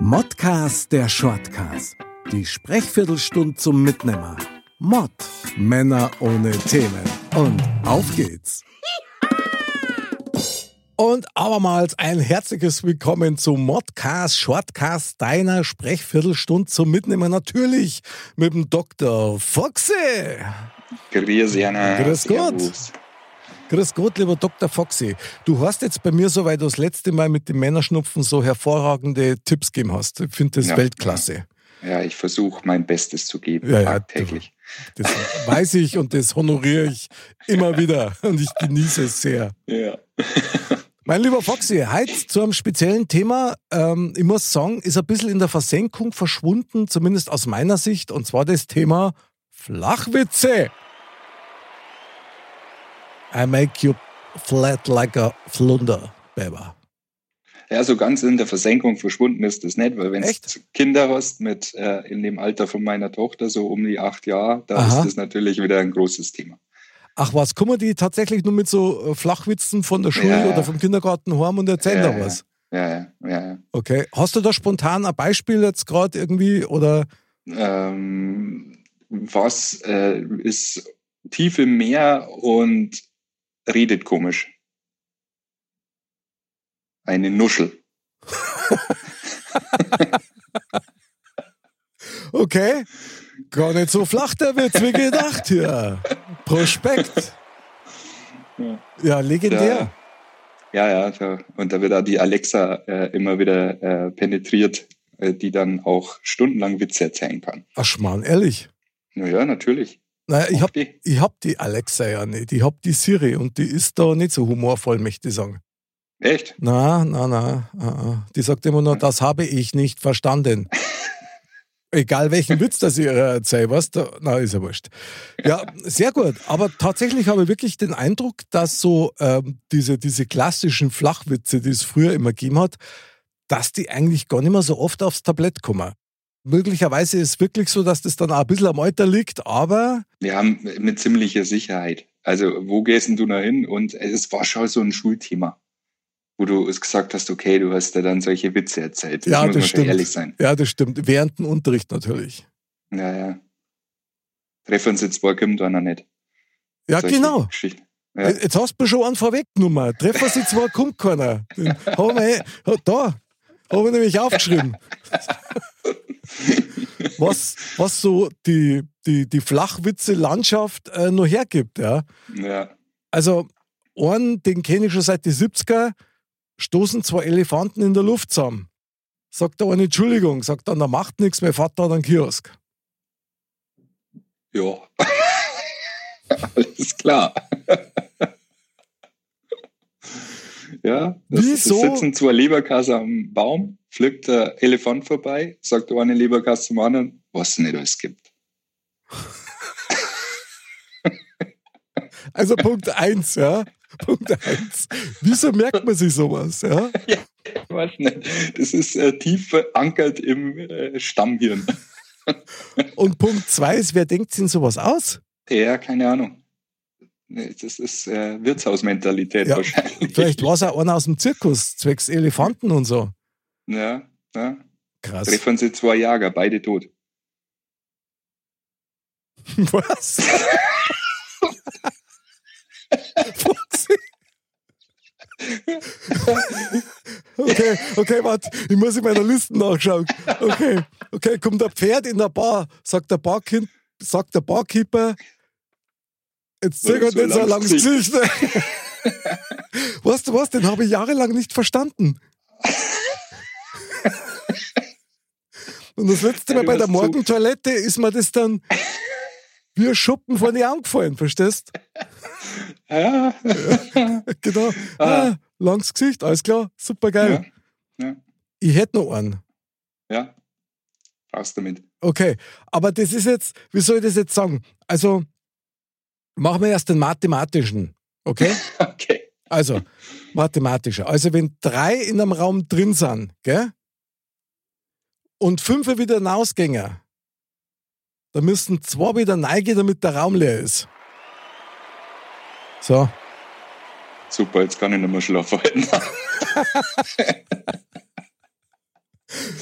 Modcast der Shortcast. Die Sprechviertelstunde zum Mitnehmer. Mod. Männer ohne Themen. Und auf geht's. Und abermals ein herzliches Willkommen zum Modcast Shortcast deiner Sprechviertelstunde zum Mitnehmen. Natürlich mit dem Dr. Foxy. Grüß Jana. Grüß Gott. Grüß Gott, lieber Dr. Foxy. Du hast jetzt bei mir so, weil du das letzte Mal mit dem Männerschnupfen so hervorragende Tipps gegeben hast. Ich finde das Ja, Weltklasse. Ja, ich versuche mein Bestes zu geben, Ja, ja, tagtäglich. Das weiß ich und das honoriere ich immer wieder und ich genieße es sehr. Ja. Mein lieber Foxy, heute zu einem speziellen Thema. Ähm, ich muss sagen, ist ein bisschen in der Versenkung verschwunden, zumindest aus meiner Sicht, und zwar das Thema Flachwitze. I make you flat like a flunder, baby. ja, so ganz in der Versenkung verschwunden ist das nicht, weil wenn du? Kinder hast mit äh, in dem Alter von meiner Tochter, so um die acht Jahre, da Aha. ist das natürlich wieder ein großes Thema. Ach was, kommen die tatsächlich nur mit so äh, Flachwitzen von der Schule Ja, oder vom Kindergarten heim und erzählen Ja, da was? Ja, ja, ja. ja. Okay. Hast du da spontan ein Beispiel jetzt gerade irgendwie oder Ähm, was äh, ist tief im Meer und redet komisch? Eine Nuschel. Okay. Gar nicht so flach der Witz wie gedacht hier. Prospekt. Ja. Ja, legendär. Ja, ja, da, und da wird auch die Alexa äh, immer wieder äh, penetriert, äh, die dann auch stundenlang Witze erzählen kann. Ach Schmarrn, ehrlich. Naja, natürlich. Naja, ich Auch hab, die. ich hab die Alexa ja nicht. Ich hab die Siri und die ist da nicht so humorvoll, möchte ich sagen. Echt? Na, na, na. Die sagt immer nur, das habe ich nicht verstanden. Egal welchen Witz das ihr erzählt, was da, na, ist ja wurscht. Ja, sehr gut. Aber tatsächlich habe ich wirklich den Eindruck, dass so ähm, diese, diese klassischen Flachwitze, die es früher immer gegeben hat, dass die eigentlich gar nicht mehr so oft aufs Tablett kommen. Möglicherweise ist es wirklich so, dass das dann auch ein bisschen am Alter liegt, aber Wir haben mit ziemlicher Sicherheit. Also, wo gehst denn du noch hin? Und es war schon so ein Schulthema, wo du es gesagt hast, okay, du hast da dann solche Witze erzählt. Das Ja, muss das man stimmt. ehrlich sein. ja, das stimmt. Während dem Unterricht natürlich. Ja, ja. Treffen jetzt zwei kommt einer nicht. Ja, Solche genau. Ja. Jetzt hast du schon einen vorweggenommen. Treffen Sie zwar, kommt keiner. Den Hab ich, da, habe ich nämlich aufgeschrieben. Was, was so die, die, die Flachwitze-Landschaft äh, noch hergibt. Ja. ja. Also, einen, den kenne ich schon seit die 70er, stoßen zwei Elefanten in der Luft zusammen. Sagt der eine Entschuldigung, sagt dann, da macht nichts, mein Vater hat einen Kiosk. Ja. Alles klar. ja, das, Wieso? es sitzen zwei Leberkasse am Baum, pflückt der Elefant vorbei, sagt der eine Leberkasse zum anderen, was es nicht alles gibt. Also Punkt eins, ja. Punkt eins. Wieso merkt man sich sowas, ja? Ich weiß nicht. Das ist äh, tief verankert im äh, Stammhirn. Und Punkt zwei ist, wer denkt sich sowas aus? Ja, keine Ahnung. Das ist äh, Wirtshausmentalität Ja, wahrscheinlich. Vielleicht war es auch einer aus dem Zirkus, zwecks Elefanten und so. Ja, ja. Krass. Treffen sie zwei Jager, beide tot. Was? Okay, okay, warte, ich muss in meiner Liste nachschauen. Okay, okay, kommt ein Pferd in der Bar, sagt der, Barkind, sagt der Barkeeper, jetzt zögert So so ein langes langes Gesicht. weißt du was, den habe ich jahrelang nicht verstanden. Und das letzte Ja, Mal bei der Morgentoilette ist mir das dann wie ein Schuppen von die Augen gefallen, verstehst? Ja, Genau. Ah. Ah, langes Gesicht, alles klar, super geil. ja, ja, Ich hätte noch einen. ja. Raus damit. Okay, aber das ist jetzt, wie soll ich das jetzt sagen? Also, machen wir erst den mathematischen. Okay? Okay. Also, mathematischer. Also, wenn drei in einem Raum drin sind, gell? Und fünf wieder hinausgängen, dann müssen zwei wieder reingehen, damit der Raum leer ist. So. Super, jetzt kann ich nicht mehr schlafen.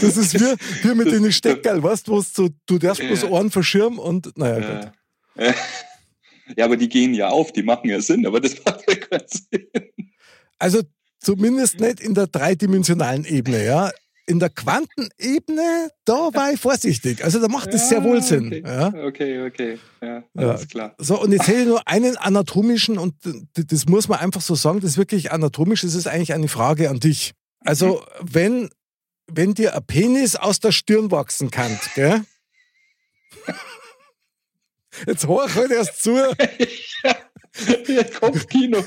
Das ist wie, wie mit den Steckerl, weißt du, du darfst bloß Ohren verschirmen und naja. Ja. Ja, aber die gehen ja auf, die machen ja Sinn, aber das macht ja keinen Sinn. Also zumindest nicht in der dreidimensionalen Ebene, ja. In der Quantenebene, da war ich vorsichtig. Also da macht es ja, sehr wohl Sinn. Okay, ja. okay, okay. Ja, alles ja. klar. So, und jetzt hätte ich nur einen anatomischen, und das muss man einfach so sagen, das ist wirklich anatomisch, das ist eigentlich eine Frage an dich. Also, mhm. wenn, wenn dir ein Penis aus der Stirn wachsen kann, gell? Jetzt hör halt erst zu. ja, Kopfkino.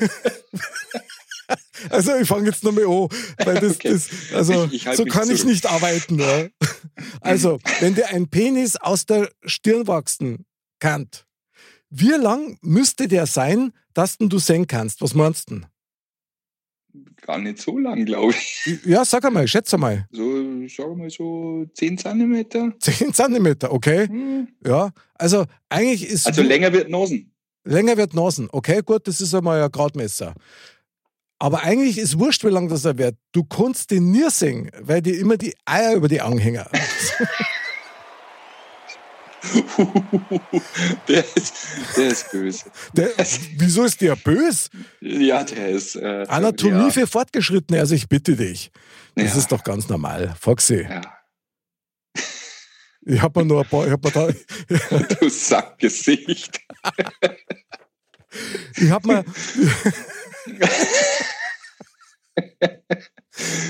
Also ich fange jetzt nochmal an, weil das, okay. das also ich, ich so kann ich nicht arbeiten. Ja. Also, wenn dir ein Penis aus der Stirn wachsen kann, wie lang müsste der sein, dass du sehen kannst? Was meinst du? Gar nicht so lang, glaube ich. Ja, sag einmal, schätze mal. So, sag mal so 10 Zentimeter. 10 Zentimeter, okay. Hm. Ja, also eigentlich ist. Also länger wird Nasen. Länger wird Nasen, okay, gut, das ist einmal ein Gradmesser. Aber eigentlich ist wurscht, wie lang das er wird. Du kannst den nie sehen, weil dir immer die Eier über die Augen hängen. der, ist, der ist böse. Der, wieso ist der böse? Ja, der ist. Äh, Anatomie ja. für Fortgeschrittene, also ich bitte dich. Das ja. ist doch ganz normal. Foxy. Ja. Ich habe mir nur ein paar. Ich hab mir da, du Sackgesicht. ich habe mir.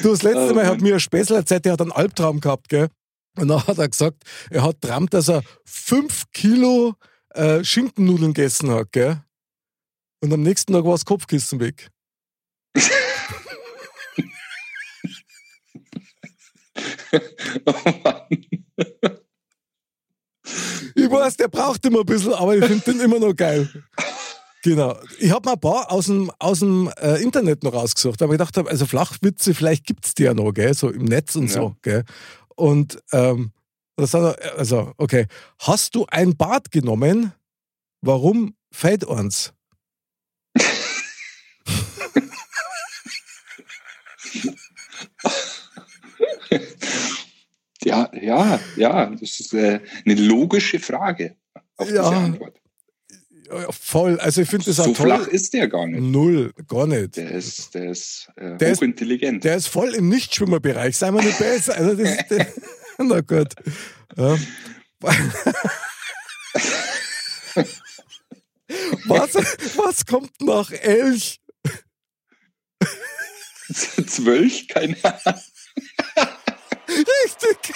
du, das letzte Mal hat mir ein Späßel erzählt, der hat einen Albtraum gehabt, gell? Und dann hat er gesagt, er hat träumt, dass er fünf Kilo äh, Schinkennudeln gegessen hat, gell? Und am nächsten Tag war das Kopfkissen weg. oh Mann. Ich weiß, der braucht immer ein bisschen, aber ich finde den immer noch geil. Genau. Ich habe mal ein paar aus dem, aus dem äh, Internet noch rausgesucht, aber ich dachte, also Flachwitze, vielleicht gibt es die ja noch, gell? so im Netz und ja. so. Gell? Und ähm, das hat er, also, okay. Hast du ein Bad genommen? Warum fällt uns? ja, ja, ja, das ist äh, eine logische Frage auf ja. diese Antwort voll. Also ich finde das so auch toll. So flach ist der gar nicht. Null, gar nicht. Der ist, der ist äh, der hochintelligent. Ist, der ist voll im Nichtschwimmerbereich, sei mal nicht besser. Also das, der, na gut. Ja. was, was kommt nach Elch? Zwölf? Keine Ahnung. Richtig.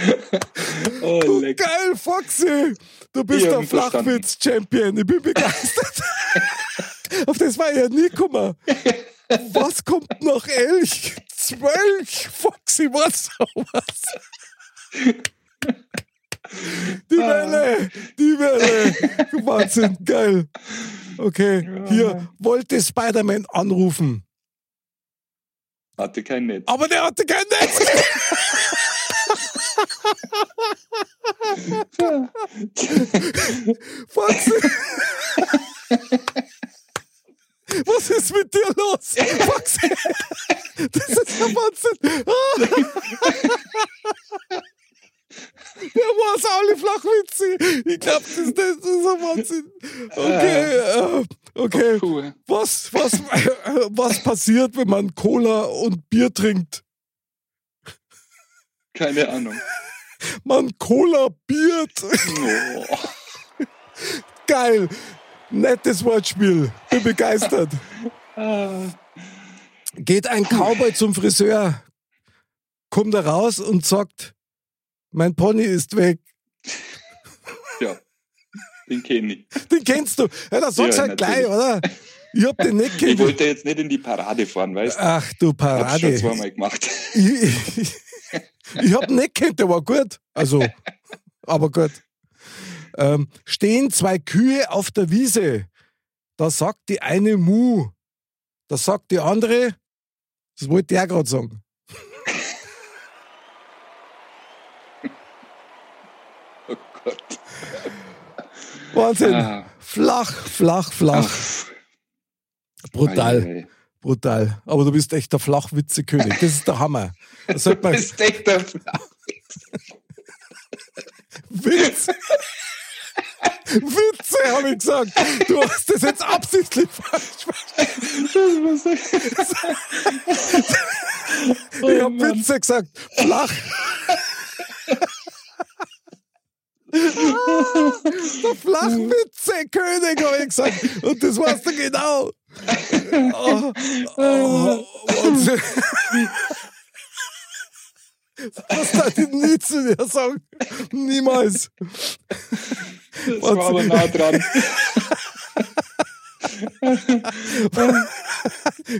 oh, du geil, Foxy! Du bist der Flachwitz-Champion. Ich bin begeistert. Auf das war ich ja nie gekommen. Was kommt nach Elch? Zwölf, Foxy, was sowas? Die Welle, die Welle. Wahnsinn, geil. Okay, hier, wollte Spider-Man anrufen. Hatte kein Netz. Aber der hatte kein Netz. Was? Was ist mit dir los? Max? Das ist der Wahnsinn. Der war alle Flachwitze. Ich glaube, das, das ist ein Wahnsinn. Okay, äh, okay. Was, was, was passiert, wenn man Cola und Bier trinkt? Keine Ahnung. Man kollabiert. Oh. Geil. Nettes Wortspiel. Bin begeistert. Geht ein Cowboy zum Friseur, kommt er raus und sagt, mein Pony ist weg. Ja, den kenne ich. Den kennst du. Ja, das sagst ja, halt gleich, oder? Ich hab den nicht kennt. Ich wollte jetzt nicht in die Parade fahren, weißt du? Ach du Parade. Hab's schon zweimal gemacht. Ich, ich, ich habe nicht kennt, der war gut. Also, aber gut. Ähm, stehen zwei Kühe auf der Wiese. Da sagt die eine Mu. Da sagt die andere, das wollte der gerade sagen. Oh Gott. Wahnsinn. Ah. Flach, flach, flach. Ach. Brutal. Brutal. Aber du bist echt der Flachwitze-König. Das ist der Hammer. Das du bist echt der Flachwitze. Witz. Witze, habe ich gesagt. Du hast das jetzt absichtlich falsch verstanden. ich habe Witze gesagt. Flach. der Flachwitze-König, habe ich gesagt. Und das warst du genau. Oh, oh, was darf ich nie zu dir sagen? Niemals. Das war aber nah dran.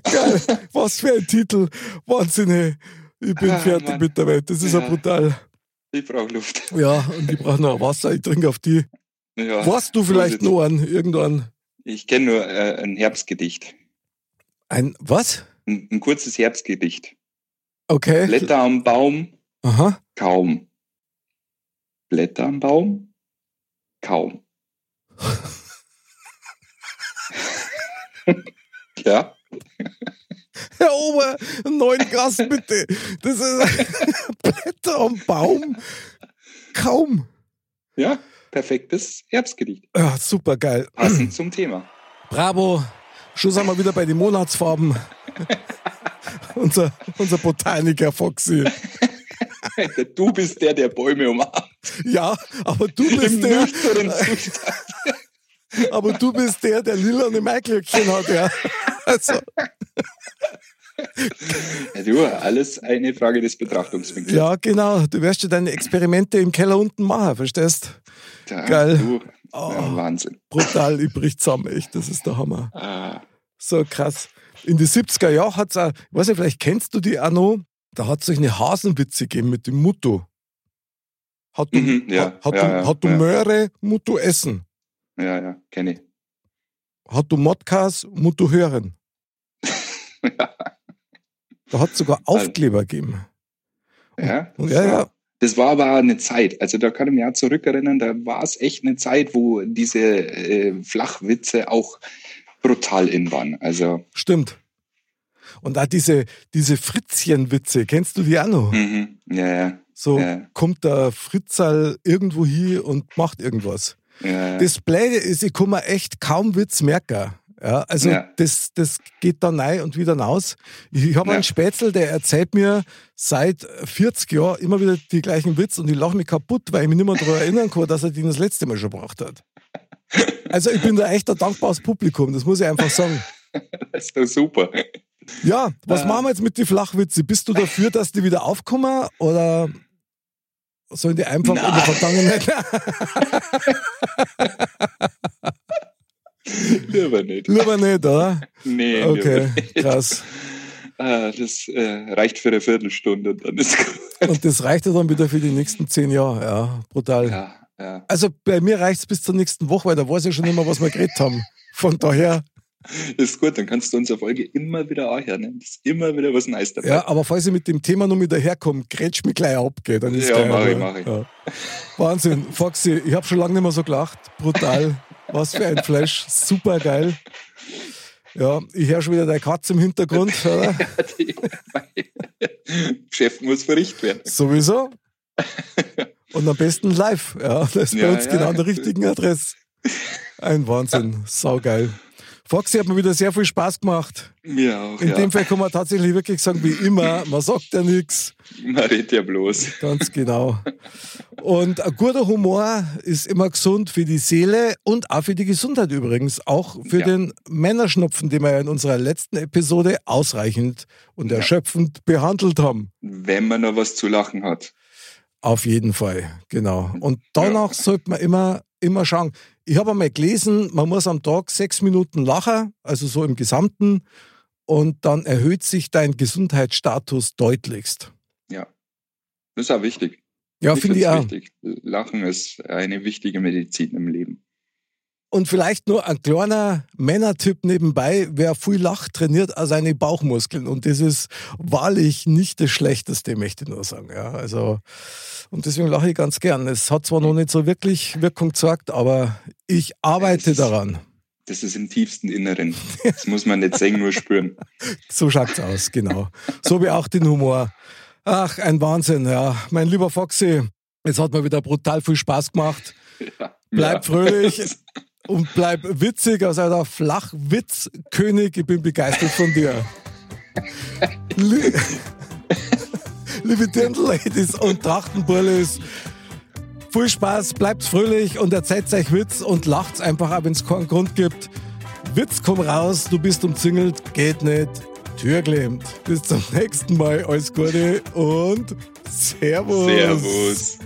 Geil, was für ein Titel. Wahnsinn, ey. Ich bin ah, fertig Mann. mit der Welt. Das ist ja, ja brutal. Ich brauche Luft. Ja, und ich brauche noch Wasser. Ich trinke auf die. Ja, Warst du vielleicht noch einen, irgendwann? Ich kenne nur äh, ein Herbstgedicht. Ein was? Ein, ein kurzes Herbstgedicht. Okay. Blätter am Baum. Aha. Kaum. Blätter am Baum. Kaum. ja. Herr Ober, einen neuen Gast bitte. Das ist Blätter am Baum. Kaum. Ja, perfektes Herbstgedicht. Ja, super geil. Passend zum Thema. Bravo. Schon sind wir wieder bei den Monatsfarben unser, unser Botaniker Foxy. Du bist der, der Bäume umarmt. Ja, aber du bist der. aber du bist der, der lilane Maiglöckchen hat, ja. Also. Ja, du, alles eine Frage des Betrachtungswinkels. Ja, genau. Du wirst ja deine Experimente im Keller unten machen, verstehst? Ja, Geil. Du, oh, ja, Wahnsinn. Brutal, ich brich zusammen, echt. Das ist der Hammer. Ah. So krass in den 70er Jahren hat es auch, ich weiß nicht, vielleicht kennst du die auch noch, da hat es solche Hasenwitze gegeben mit dem Mutto. Hat du, mhm, ja, hat, hat, ja, du, hat du Möhre, Mutto essen. Ja, ja, kenne ich. Hat du Modcast, Mutto hören. Da hat es sogar also Aufkleber gegeben. Ja, und, ja, ja. Das war aber eine Zeit, also da kann ich mich auch zurückerinnern, da war es echt eine Zeit, wo diese äh, Flachwitze auch brutal in waren. Also Stimmt. Und auch diese, diese Fritzchen-Witze, kennst du die auch noch? Mhm. Ja, ja. So ja. kommt der Fritzal irgendwo hier und macht irgendwas. Ja, Das Blöde ist, ich kann mir echt kaum Witz merken. Ja, also ja. Das, das geht da rein und wieder raus. Ich habe ja. einen Spätzl, der erzählt mir seit 40 Jahren immer wieder die gleichen Witz und ich lache mich kaputt, weil ich mich nicht mehr daran erinnern kann, dass er den das letzte Mal schon gebracht hat. Also ich bin da echt ein dankbares Publikum, das muss ich einfach sagen. Das ist doch super. Ja, was äh, machen wir jetzt mit den Flachwitze? Bist du dafür, dass die wieder aufkommen oder sollen die einfach Nein. in der Vergangenheit? lieber nicht. Lieber nicht, oder? Nee, okay, krass. Ah, das äh, reicht für eine Viertelstunde und dann ist gut. Und das reicht ja dann wieder für die nächsten zehn Jahre, ja, brutal. Ja. Ja. Also bei mir reicht es bis zur nächsten Woche, weil da weiß ich schon immer, was wir geredet haben. Von daher. Ist gut, dann kannst du unsere Folge immer wieder anhören. Ne? Das ist immer wieder was Neues dabei. Ja, aber falls ich mit dem Thema noch wieder herkomme, grätsch mich gleich ab, gell? dann ist Ja, geil, mach ich, mach ich. Ja. Wahnsinn, Foxy, ich habe schon lange nicht mehr so gelacht. Brutal. Was für ein Flash. Super geil. Ja, ich höre schon wieder deine Katze im Hintergrund, oder? Chef muss verrichtet werden. Sowieso. Und am besten live. Ja, das ist ja, bei uns ja. genau an der richtigen Adresse. Ein Wahnsinn. Saugeil. Foxy hat mir wieder sehr viel Spaß gemacht. Mir auch. In ja. dem Fall kann man tatsächlich wirklich sagen, wie immer, man sagt ja nichts. Man redet ja bloß. Ganz genau. Und ein guter Humor ist immer gesund für die Seele und auch für die Gesundheit übrigens. Auch für ja. den Männerschnupfen, den wir in unserer letzten Episode ausreichend und erschöpfend behandelt haben. Wenn man noch was zu lachen hat. Auf jeden Fall, genau. Und danach ja. sollte man immer, immer schauen. Ich habe einmal gelesen, man muss am Tag sechs Minuten lachen, also so im Gesamten, und dann erhöht sich dein Gesundheitsstatus deutlichst. Ja, das ist auch wichtig. Ja, finde ich auch. Wichtig. Lachen ist eine wichtige Medizin im Leben. Und vielleicht nur ein kleiner Männertyp nebenbei, wer viel lacht, trainiert auch seine Bauchmuskeln. Und das ist wahrlich nicht das Schlechteste, möchte ich nur sagen. Ja, also, und deswegen lache ich ganz gern. Es hat zwar noch nicht so wirklich Wirkung gezeigt, aber ich arbeite daran. das ist im tiefsten Inneren. Das muss man nicht sehen, nur spüren. So schaut's aus, genau. So wie auch den Humor. Ach, ein Wahnsinn, ja. Mein lieber Foxy, es hat mir wieder brutal viel Spaß gemacht. Ja, bleib ja. fröhlich und bleib witzig, also der Flachwitzkönig. Ich bin begeistert von dir. Liebe Dirndl-Ladies und Trachtenburlis, viel Spaß, bleibt fröhlich und erzählt euch Witz und lacht einfach, auch wenn es keinen Grund gibt. Witz, komm raus, du bist umzingelt, geht nicht. Tür klemmt. Bis zum nächsten Mal. Alles Gute und Servus. Servus.